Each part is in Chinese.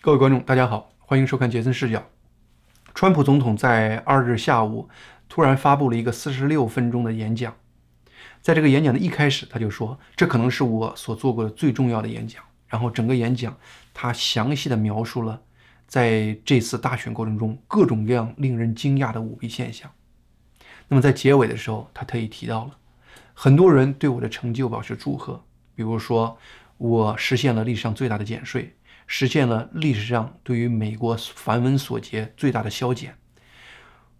各位观众，大家好，欢迎收看杰森视角。川普总统在二日下午突然发布了一个四十六分钟的演讲，在这个演讲的一开始，他就说这可能是我所做过的最重要的演讲。然后整个演讲，他详细的描述了在这次大选过程中各种各样令人惊讶的舞弊现象。那么在结尾的时候，他特意提到了很多人对我的成就表示祝贺，比如说我实现了历史上最大的减税。实现了历史上对于美国繁文所结最大的削减。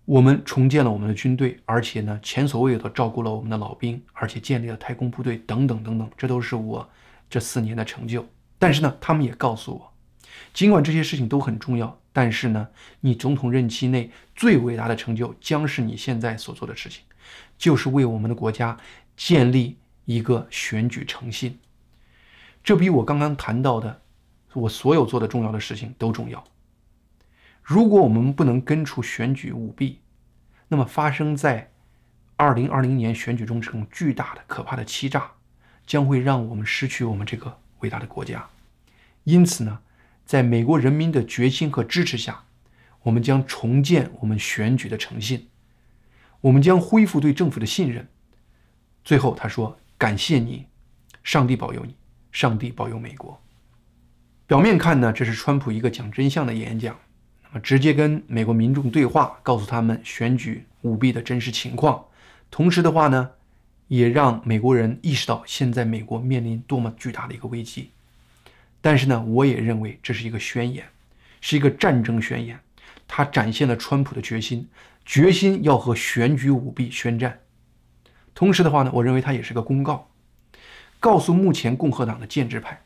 我们重建了我们的军队，而且呢，前所未有的照顾了我们的老兵，而且建立了太空部队等等等等，这都是我这四年的成就。但是呢，他们也告诉我，尽管这些事情都很重要，但是呢，你总统任期内最伟大的成就将是你现在所做的事情，就是为我们的国家建立一个选举诚信。这比我刚刚谈到的。我所有做的重要的事情都重要。如果我们不能根除选举舞弊，那么发生在二零二零年选举中这种巨大的、可怕的欺诈，将会让我们失去我们这个伟大的国家。因此呢，在美国人民的决心和支持下，我们将重建我们选举的诚信，我们将恢复对政府的信任。最后他说：“感谢你，上帝保佑你，上帝保佑美国。”表面看呢，这是川普一个讲真相的演讲，那么直接跟美国民众对话，告诉他们选举舞弊的真实情况。同时的话呢，也让美国人意识到现在美国面临多么巨大的一个危机。但是呢，我也认为这是一个宣言，是一个战争宣言，它展现了川普的决心，决心要和选举舞弊宣战。同时的话呢，我认为它也是个公告，告诉目前共和党的建制派。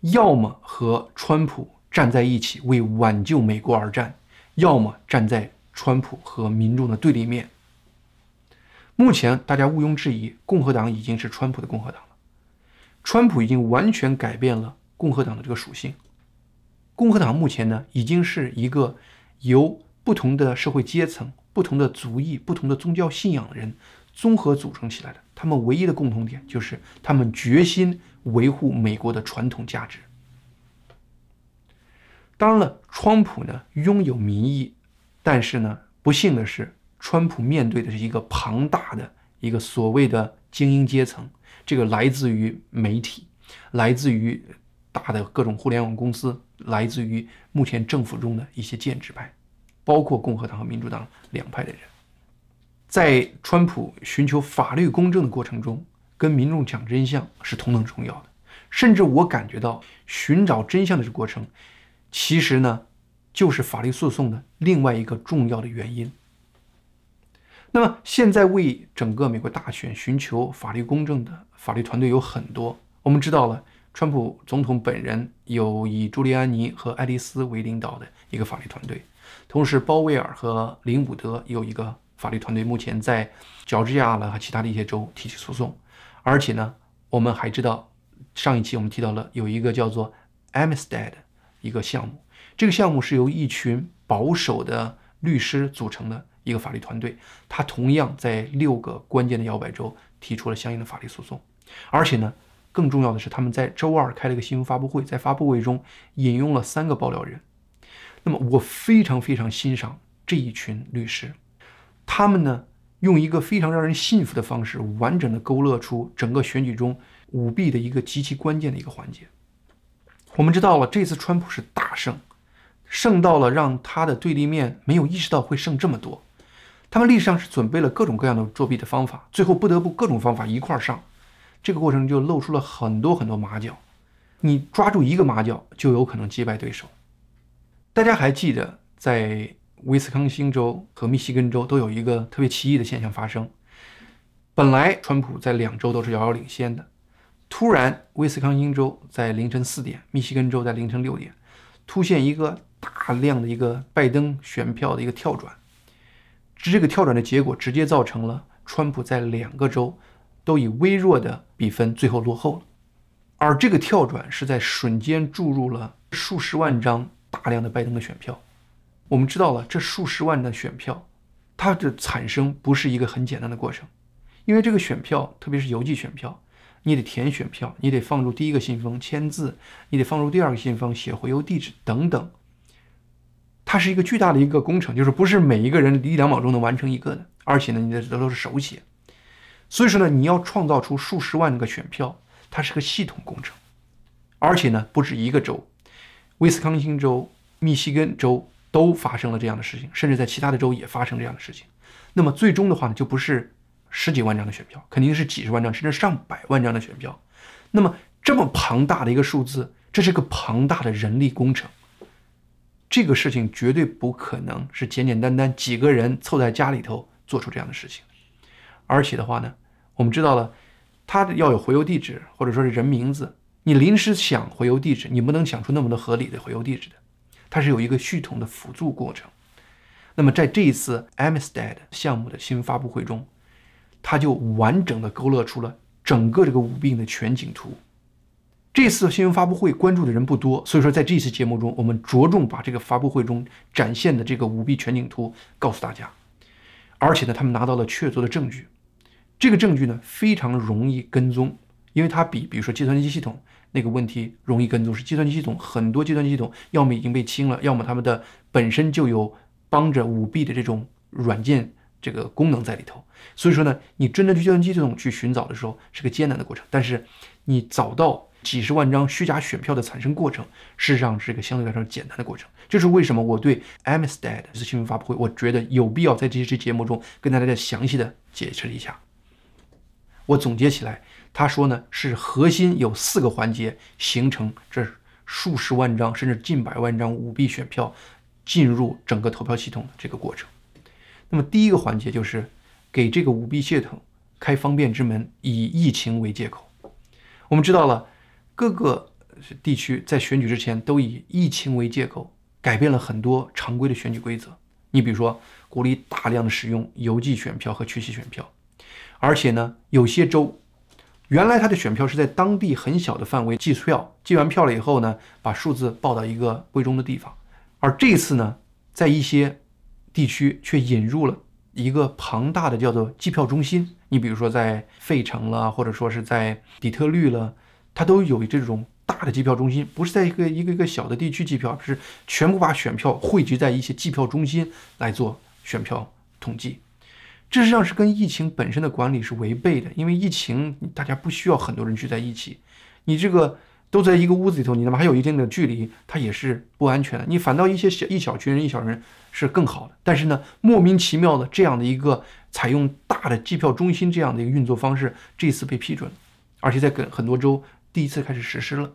要么和川普站在一起为挽救美国而战，要么站在川普和民众的对立面。目前大家毋庸置疑，共和党已经是川普的共和党了。川普已经完全改变了共和党的这个属性。共和党目前呢，已经是一个由不同的社会阶层、不同的族裔、不同的宗教信仰的人综合组成起来的。他们唯一的共同点就是他们决心。维护美国的传统价值。当然了，川普呢拥有民意，但是呢，不幸的是，川普面对的是一个庞大的一个所谓的精英阶层，这个来自于媒体，来自于大的各种互联网公司，来自于目前政府中的一些建制派，包括共和党和民主党两派的人，在川普寻求法律公正的过程中。跟民众讲真相是同等重要的，甚至我感觉到寻找真相的这过程，其实呢，就是法律诉讼的另外一个重要的原因。那么现在为整个美国大选寻求法律公正的法律团队有很多，我们知道了，川普总统本人有以朱利安尼和爱丽丝为领导的一个法律团队，同时鲍威尔和林伍德有一个法律团队，目前在乔治亚了和其他的一些州提起诉讼。而且呢，我们还知道，上一期我们提到了有一个叫做 Amistad 一个项目，这个项目是由一群保守的律师组成的一个法律团队，他同样在六个关键的摇摆州提出了相应的法律诉讼。而且呢，更重要的是，他们在周二开了一个新闻发布会，在发布会中引用了三个爆料人。那么我非常非常欣赏这一群律师，他们呢。用一个非常让人信服的方式，完整的勾勒出整个选举中舞弊的一个极其关键的一个环节。我们知道了，这次川普是大胜，胜到了让他的对立面没有意识到会胜这么多。他们历史上是准备了各种各样的作弊的方法，最后不得不各种方法一块儿上，这个过程就露出了很多很多马脚。你抓住一个马脚，就有可能击败对手。大家还记得在？威斯康星州和密西根州都有一个特别奇异的现象发生。本来川普在两州都是遥遥领先的，突然威斯康星州在凌晨四点，密西根州在凌晨六点，出现一个大量的一个拜登选票的一个跳转。这个跳转的结果直接造成了川普在两个州都以微弱的比分最后落后了。而这个跳转是在瞬间注入了数十万张大量的拜登的选票。我们知道了，这数十万的选票，它的产生不是一个很简单的过程，因为这个选票，特别是邮寄选票，你得填选票，你得放入第一个信封签字，你得放入第二个信封写回邮地址等等。它是一个巨大的一个工程，就是不是每一个人一两秒钟能完成一个的，而且呢，你的这都是手写。所以说呢，你要创造出数十万个选票，它是个系统工程，而且呢，不止一个州，威斯康星州、密西根州都发生了这样的事情，甚至在其他的州也发生这样的事情。那么最终的话呢，就不是十几万张的选票，肯定是几十万张，甚至上百万张的选票。那么这么庞大的一个数字，这是个庞大的人力工程。这个事情绝对不可能是简简单单几个人凑在家里头做出这样的事情。而且的话呢，我们知道了，他要有回邮地址或者说是人名字，你临时想回邮地址，你不能想出那么多合理的回邮地址的，它是有一个系统的辅助过程。那么在这一次 Amistad 项目的新闻发布会中，他就完整的勾勒出了整个这个舞弊的全景图。这次新闻发布会关注的人不多，所以说在这次节目中，我们着重把这个发布会中展现的这个舞弊全景图告诉大家，而且呢，他们拿到了确凿的证据。这个证据呢非常容易跟踪，因为它比比如说计算机系统那个问题容易跟踪，是计算机系统很多计算机系统要么已经被清了，要么他们的本身就有帮着舞弊的这种软件这个功能在里头。所以说呢，你真的去计算机系统去寻找的时候是个艰难的过程，但是你找到几十万张虚假选票的产生过程，事实上是一个相对来说简单的过程。这是为什么我对 a m s t e a d 这次新闻发布会，我觉得有必要在这期节目中跟大家再详细的解释一下。我总结起来，他说呢是核心有四个环节形成这数十万张甚至近百万张舞弊选票进入整个投票系统的这个过程。那么第一个环节就是给这个舞弊系统开方便之门，以疫情为借口。我们知道了各个地区在选举之前都以疫情为借口改变了很多常规的选举规则。你比如说鼓励大量的使用邮寄选票和缺席选票。而且呢，有些州原来他的选票是在当地很小的范围计票，计完票了以后呢，把数字报到一个归中的地方。而这次呢，在一些地区却引入了一个庞大的叫做计票中心。你比如说在费城了，或者说是在底特律了，它都有这种大的计票中心，不是在一个一个一个小的地区计票，是全部把选票汇集在一些计票中心来做选票统计。这实际上是跟疫情本身的管理是违背的，因为疫情大家不需要很多人聚在一起，你这个都在一个屋子里头，你哪怕还有一定的距离，它也是不安全的。你反倒一些小一小群人一小人是更好的。但是呢，莫名其妙的这样的一个采用大的计票中心这样的一个运作方式，这次被批准，而且在跟很多州第一次开始实施了。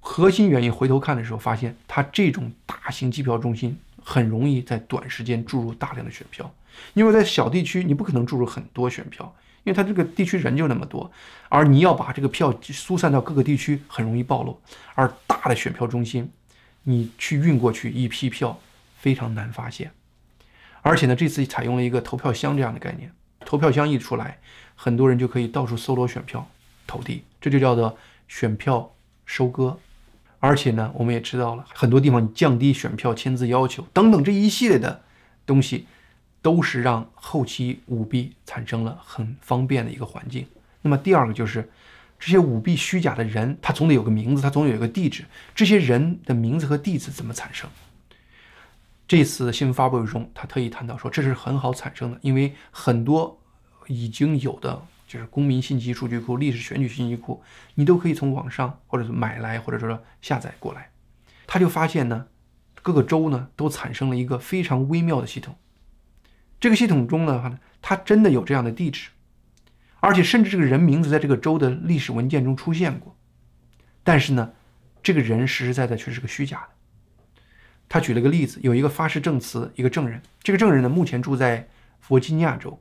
核心原因回头看的时候，发现它这种大型计票中心很容易在短时间注入大量的选票。因为在小地区，你不可能注入很多选票，因为它这个地区人就那么多，而你要把这个票疏散到各个地区，很容易暴露。而大的选票中心，你去运过去一批票，非常难发现。而且呢，这次采用了一个投票箱这样的概念，投票箱一出来，很多人就可以到处搜罗选票投递，这就叫做选票收割。而且呢，我们也知道了很多地方降低选票签字要求等等这一系列的东西。都是让后期舞弊产生了很方便的一个环境。那么第二个就是这些舞弊虚假的人，他总得有个名字，他总有一个地址。这些人的名字和地址怎么产生？这次新闻发布会中，他特意谈到说，这是很好产生的，因为很多已经有的就是公民信息数据库、历史选举信息库，你都可以从网上或者是买来，或者说下载过来。他就发现呢，各个州呢都产生了一个非常微妙的系统。这个系统中的话呢，它真的有这样的地址，而且甚至这个人名字在这个州的历史文件中出现过，但是呢，这个人实实在在却是个虚假的。他举了个例子，有一个发誓证词，一个证人，这个证人呢目前住在弗吉尼亚州，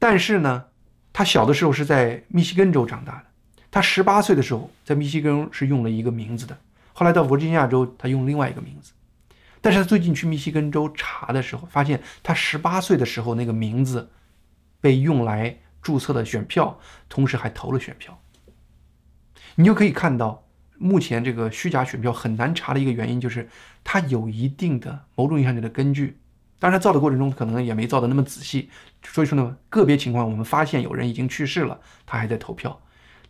但是呢，他小的时候是在密西根州长大的，他十八岁的时候在密西根是用了一个名字的，后来到弗吉尼亚州他用另外一个名字。但是他最近去密西根州查的时候，发现他十八岁的时候那个名字被用来注册的选票，同时还投了选票。你就可以看到，目前这个虚假选票很难查的一个原因，就是它有一定的某种意义上的根据。当然，造的过程中可能也没造的那么仔细。所以说呢，个别情况我们发现有人已经去世了，他还在投票。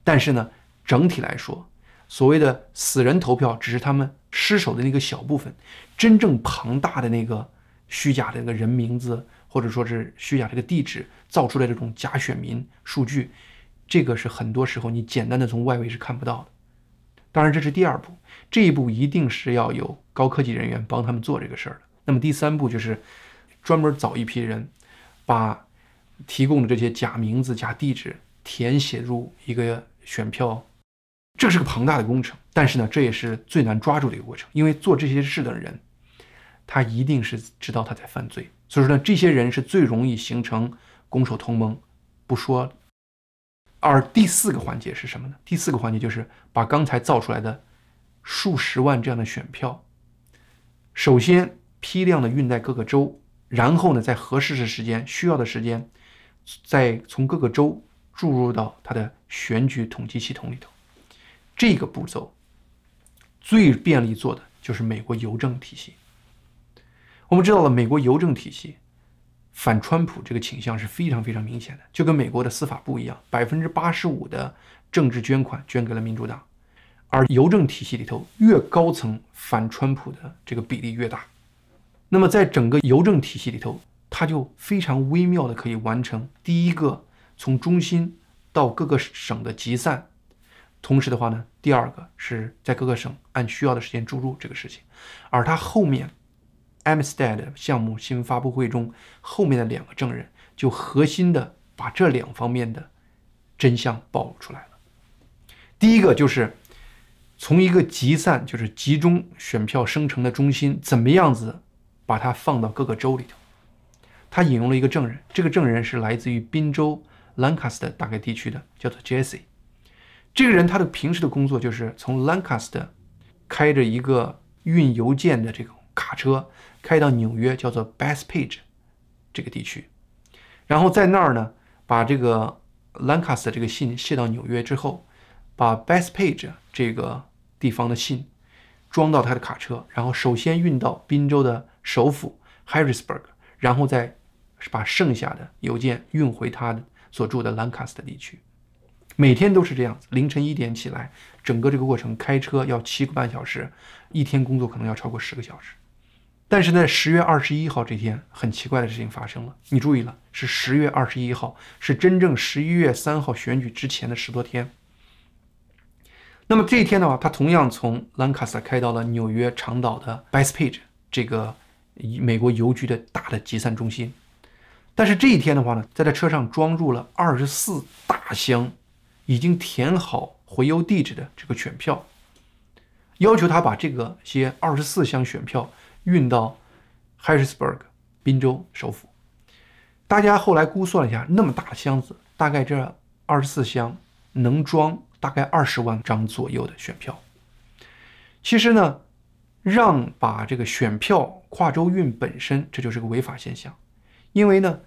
但是呢，整体来说，所谓的死人投票只是他们失手的那个小部分，真正庞大的那个虚假的那个人名字，或者说是虚假这个地址造出来这种假选民数据，这个是很多时候你简单的从外围是看不到的。当然，这是第二步，这一步一定是要有高科技人员帮他们做这个事儿的。那么第三步就是专门找一批人，把提供的这些假名字、假地址填写入一个选票。这是个庞大的工程，但是呢，这也是最难抓住的一个过程，因为做这些事的人，他一定是知道他在犯罪，所以说呢，这些人是最容易形成攻守同盟。不说，而第四个环节是什么呢？第四个环节就是把刚才造出来的数十万这样的选票，首先批量的运在各个州，然后呢，在合适的时间、需要的时间，再从各个州注入到他的选举统计系统里头。这个步骤最便利做的就是美国邮政体系。我们知道了，美国邮政体系反川普这个倾向是非常非常明显的，就跟美国的司法部一样，百分之八十五的政治捐款捐给了民主党，而邮政体系里头越高层反川普的这个比例越大。那么在整个邮政体系里头，它就非常微妙的可以完成第一个从中心到各个省的集散。同时的话呢，第二个是在各个省按需要的时间注入这个事情，而他后面 a m s t e d 项目新闻发布会中后面的两个证人就核心的把这两方面的真相暴露出来了。第一个就是从一个集散，就是集中选票生成的中心，怎么样子把它放到各个州里头。他引用了一个证人，这个证人是来自于宾州兰卡斯特大概地区的，叫做 Jesse。这个人他的平时的工作就是从 Lancaster 开着一个运邮件的这种卡车开到纽约，叫做 b e s t Page 这个地区，然后在那儿呢，把这个 Lancaster 这个信卸到纽约之后，把 b e s t Page 这个地方的信装到他的卡车，然后首先运到宾州的首府 Harrisburg，然后再把剩下的邮件运回他的所住的 Lancaster 地区。每天都是这样子，凌晨一点起来，整个这个过程开车要七个半小时，一天工作可能要超过十个小时。但是在十月二十一号这天，很奇怪的事情发生了。你注意了，是十月二十一号，是真正十一月三号选举之前的十多天。那么这一天的话，他同样从兰卡斯特开到了纽约长岛的 b e s t Page 这个美国邮局的大的集散中心。但是这一天的话呢，在他车上装入了二十四大箱。已经填好回邮地址的这个选票，要求他把这个些二十四箱选票运到 Harrisburg 宾州首府。大家后来估算了一下，那么大的箱子，大概这二十四箱能装大概二十万张左右的选票。其实呢，让把这个选票跨州运本身这就是个违法现象，因为呢。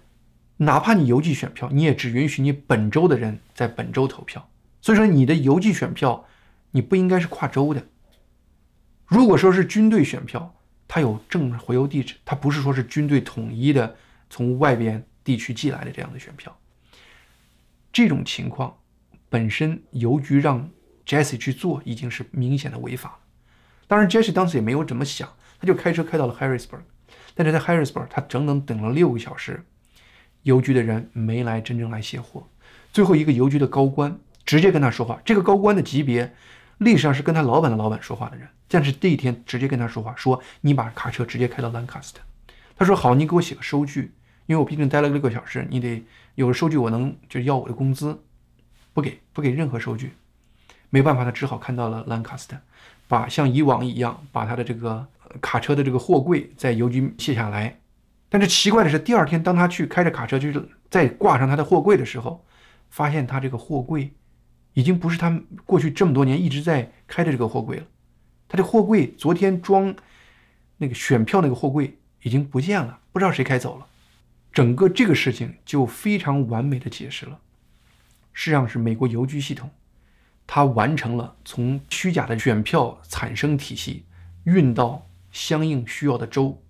哪怕你邮寄选票，你也只允许你本州的人在本州投票。所以说，你的邮寄选票，你不应该是跨州的。如果说是军队选票，它有正回邮地址，它不是说是军队统一的从外边地区寄来的这样的选票。这种情况本身，邮局让 Jesse 去做已经是明显的违法了。当然，Jesse 当时也没有怎么想，他就开车开到了 Harrisburg。但是在 Harrisburg，他整整等了六个小时。邮局的人没来真正来卸货，最后一个邮局的高官直接跟他说话。这个高官的级别历史上是跟他老板的老板说话的人，但是这一天直接跟他说话，说你把卡车直接开到兰卡斯特。他说好，你给我写个收据，因为我毕竟待了六个小时，你得有了收据，我能就要我的工资。不给，不给任何收据，没办法，他只好看到了兰卡斯特，把像以往一样把他的这个卡车的这个货柜在邮局卸下来。但是奇怪的是，第二天当他去开着卡车，就是再挂上他的货柜的时候，发现他这个货柜已经不是他过去这么多年一直在开的这个货柜了。他的货柜昨天装那个选票那个货柜已经不见了，不知道谁开走了。整个这个事情就非常完美的解释了，实际上是美国邮局系统，它完成了从虚假的选票产生体系运到相应需要的州。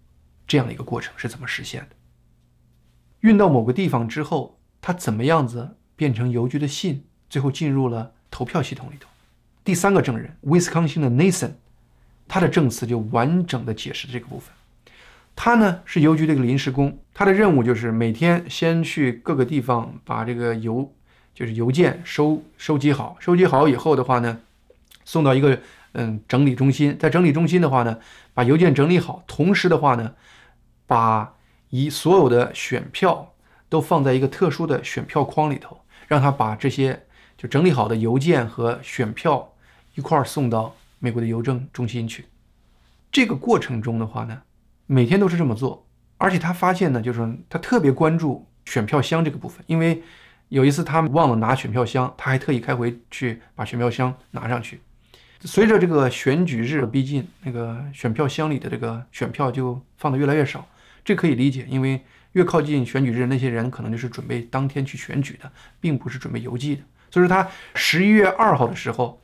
这样的一个过程是怎么实现的？运到某个地方之后，它怎么样子变成邮局的信，最后进入了投票系统里头。第三个证人，威斯康星的 Nathan，他的证词就完整的解释这个部分。他呢是邮局的一个临时工，他的任务就是每天先去各个地方把这个邮，就是邮件收收集好，收集好以后的话呢，送到一个嗯整理中心，在整理中心的话呢，把邮件整理好，同时的话呢，把一所有的选票都放在一个特殊的选票框里头，让他把这些就整理好的邮件和选票一块儿送到美国的邮政中心去。这个过程中的话呢。每天都是这么做，而且他发现呢，就是他特别关注选票箱这个部分，因为有一次他忘了拿选票箱，他还特意开回去把选票箱拿上去。随着这个选举日的逼近，那个选票箱里的这个选票就放的越来越少，这可以理解，因为越靠近选举日，那些人可能就是准备当天去选举的，并不是准备邮寄的。所以说他十一月二号的时候，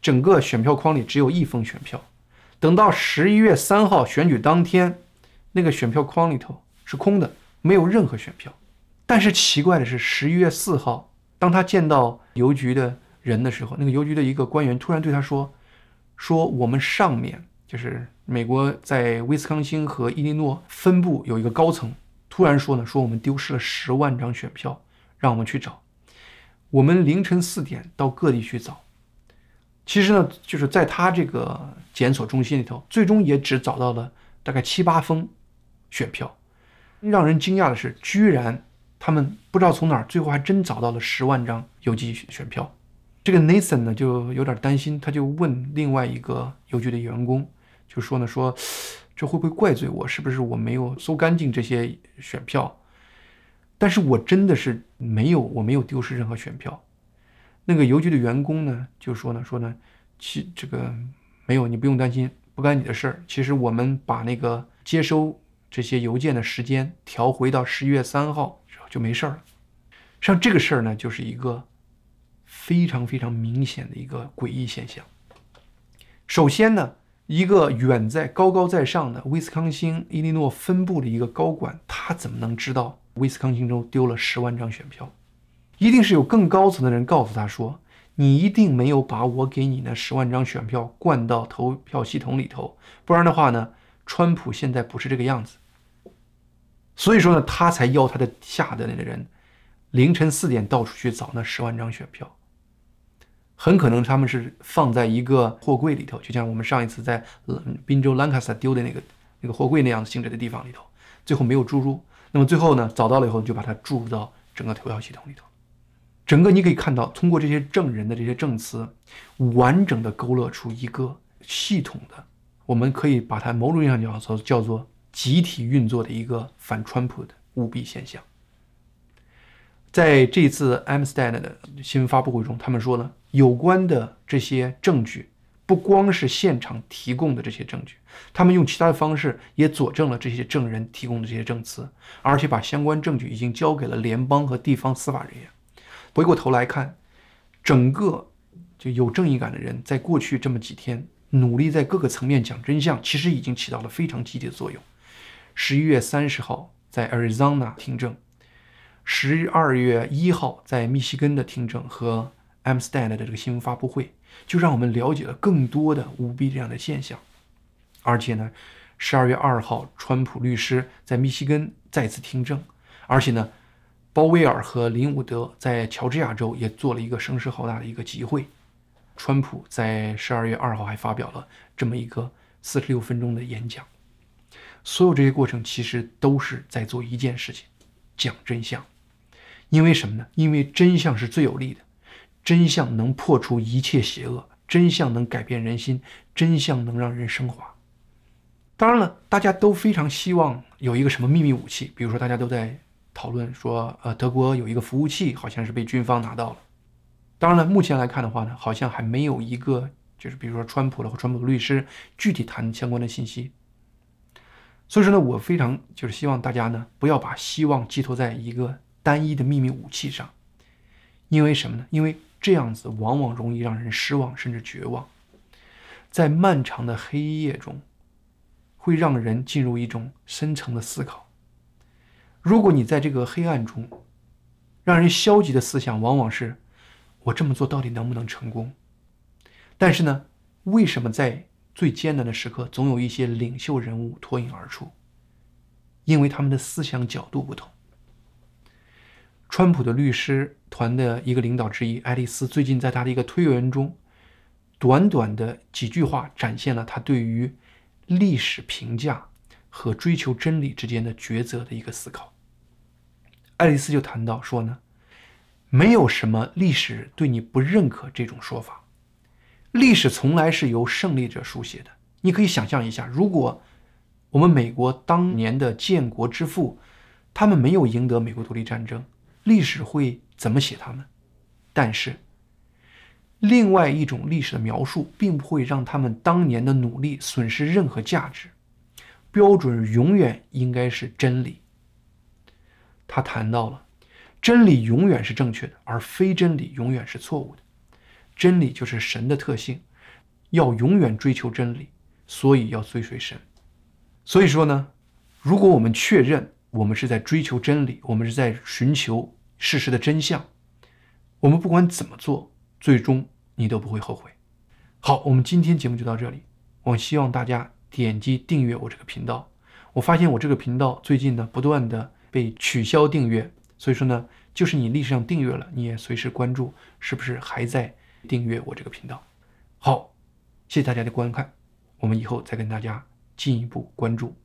整个选票框里只有一封选票。等到十一月三号选举当天，那个选票框里头是空的，没有任何选票。但是奇怪的是，十一月四号，当他见到邮局的人的时候，那个邮局的一个官员突然对他说：“说我们上面就是美国在威斯康星和伊利诺分部有一个高层，突然说呢，说我们丢失了十万张选票，让我们去找。我们凌晨四点到各地去找。”其实呢，就是在他这个检索中心里头，最终也只找到了大概七八封选票。让人惊讶的是，居然他们不知道从哪儿，最后还真找到了十万张邮寄选票。这个 Nathan 呢就有点担心，他就问另外一个邮局的员工，就说呢说，这会不会怪罪我？是不是我没有搜干净这些选票？但是我真的是没有，我没有丢失任何选票。那个邮局的员工呢，就说呢，说呢，其这个没有，你不用担心，不干你的事儿。其实我们把那个接收这些邮件的时间调回到十一月三号，就没事儿了。像这个事儿呢，就是一个非常非常明显的一个诡异现象。首先呢，一个远在高高在上的威斯康星伊利诺分部的一个高管，他怎么能知道威斯康星州丢了十万张选票？一定是有更高层的人告诉他说：“你一定没有把我给你那十万张选票灌到投票系统里头，不然的话呢，川普现在不是这个样子。”所以说呢，他才要他的下的那个人凌晨四点到处去找那十万张选票。很可能他们是放在一个货柜里头，就像我们上一次在宾州兰卡斯丢的那个那个货柜那样的性质的地方里头，最后没有注入。那么最后呢，找到了以后就把它注入到整个投票系统里头。整个你可以看到，通过这些证人的这些证词，完整的勾勒出一个系统的，我们可以把它某种意义上讲说叫做集体运作的一个反川普的舞弊现象。在这次 Amstead 的新闻发布会中，他们说呢，有关的这些证据不光是现场提供的这些证据，他们用其他的方式也佐证了这些证人提供的这些证词，而且把相关证据已经交给了联邦和地方司法人员。回过头来看，整个就有正义感的人，在过去这么几天努力在各个层面讲真相，其实已经起到了非常积极的作用。十一月三十号在 Arizona 听证，十二月一号在密西根的听证和 Amstead 的这个新闻发布会，就让我们了解了更多的舞弊这样的现象。而且呢，十二月二号，川普律师在密西根再次听证，而且呢。鲍威尔和林伍德在乔治亚州也做了一个声势浩大的一个集会。川普在十二月二号还发表了这么一个四十六分钟的演讲。所有这些过程其实都是在做一件事情：讲真相。因为什么呢？因为真相是最有力的，真相能破除一切邪恶，真相能改变人心，真相能让人升华。当然了，大家都非常希望有一个什么秘密武器，比如说大家都在。讨论说，呃，德国有一个服务器，好像是被军方拿到了。当然了，目前来看的话呢，好像还没有一个，就是比如说川普的或川普的律师具体谈相关的信息。所以说呢，我非常就是希望大家呢，不要把希望寄托在一个单一的秘密武器上，因为什么呢？因为这样子往往容易让人失望甚至绝望，在漫长的黑夜中，会让人进入一种深层的思考。如果你在这个黑暗中，让人消极的思想往往是：我这么做到底能不能成功？但是呢，为什么在最艰难的时刻，总有一些领袖人物脱颖而出？因为他们的思想角度不同。川普的律师团的一个领导之一爱丽丝，最近在他的一个推文中，短短的几句话，展现了他对于历史评价和追求真理之间的抉择的一个思考。爱丽丝就谈到说呢，没有什么历史对你不认可这种说法，历史从来是由胜利者书写的。你可以想象一下，如果我们美国当年的建国之父，他们没有赢得美国独立战争，历史会怎么写他们？但是，另外一种历史的描述并不会让他们当年的努力损失任何价值。标准永远应该是真理。他谈到了，真理永远是正确的，而非真理永远是错误的。真理就是神的特性，要永远追求真理，所以要追随神。所以说呢，如果我们确认我们是在追求真理，我们是在寻求事实的真相，我们不管怎么做，最终你都不会后悔。好，我们今天节目就到这里。我希望大家点击订阅我这个频道。我发现我这个频道最近呢不断的被取消订阅，所以说呢，就是你历史上订阅了，你也随时关注是不是还在订阅我这个频道。好，谢谢大家的观看，我们以后再跟大家。进一步关注。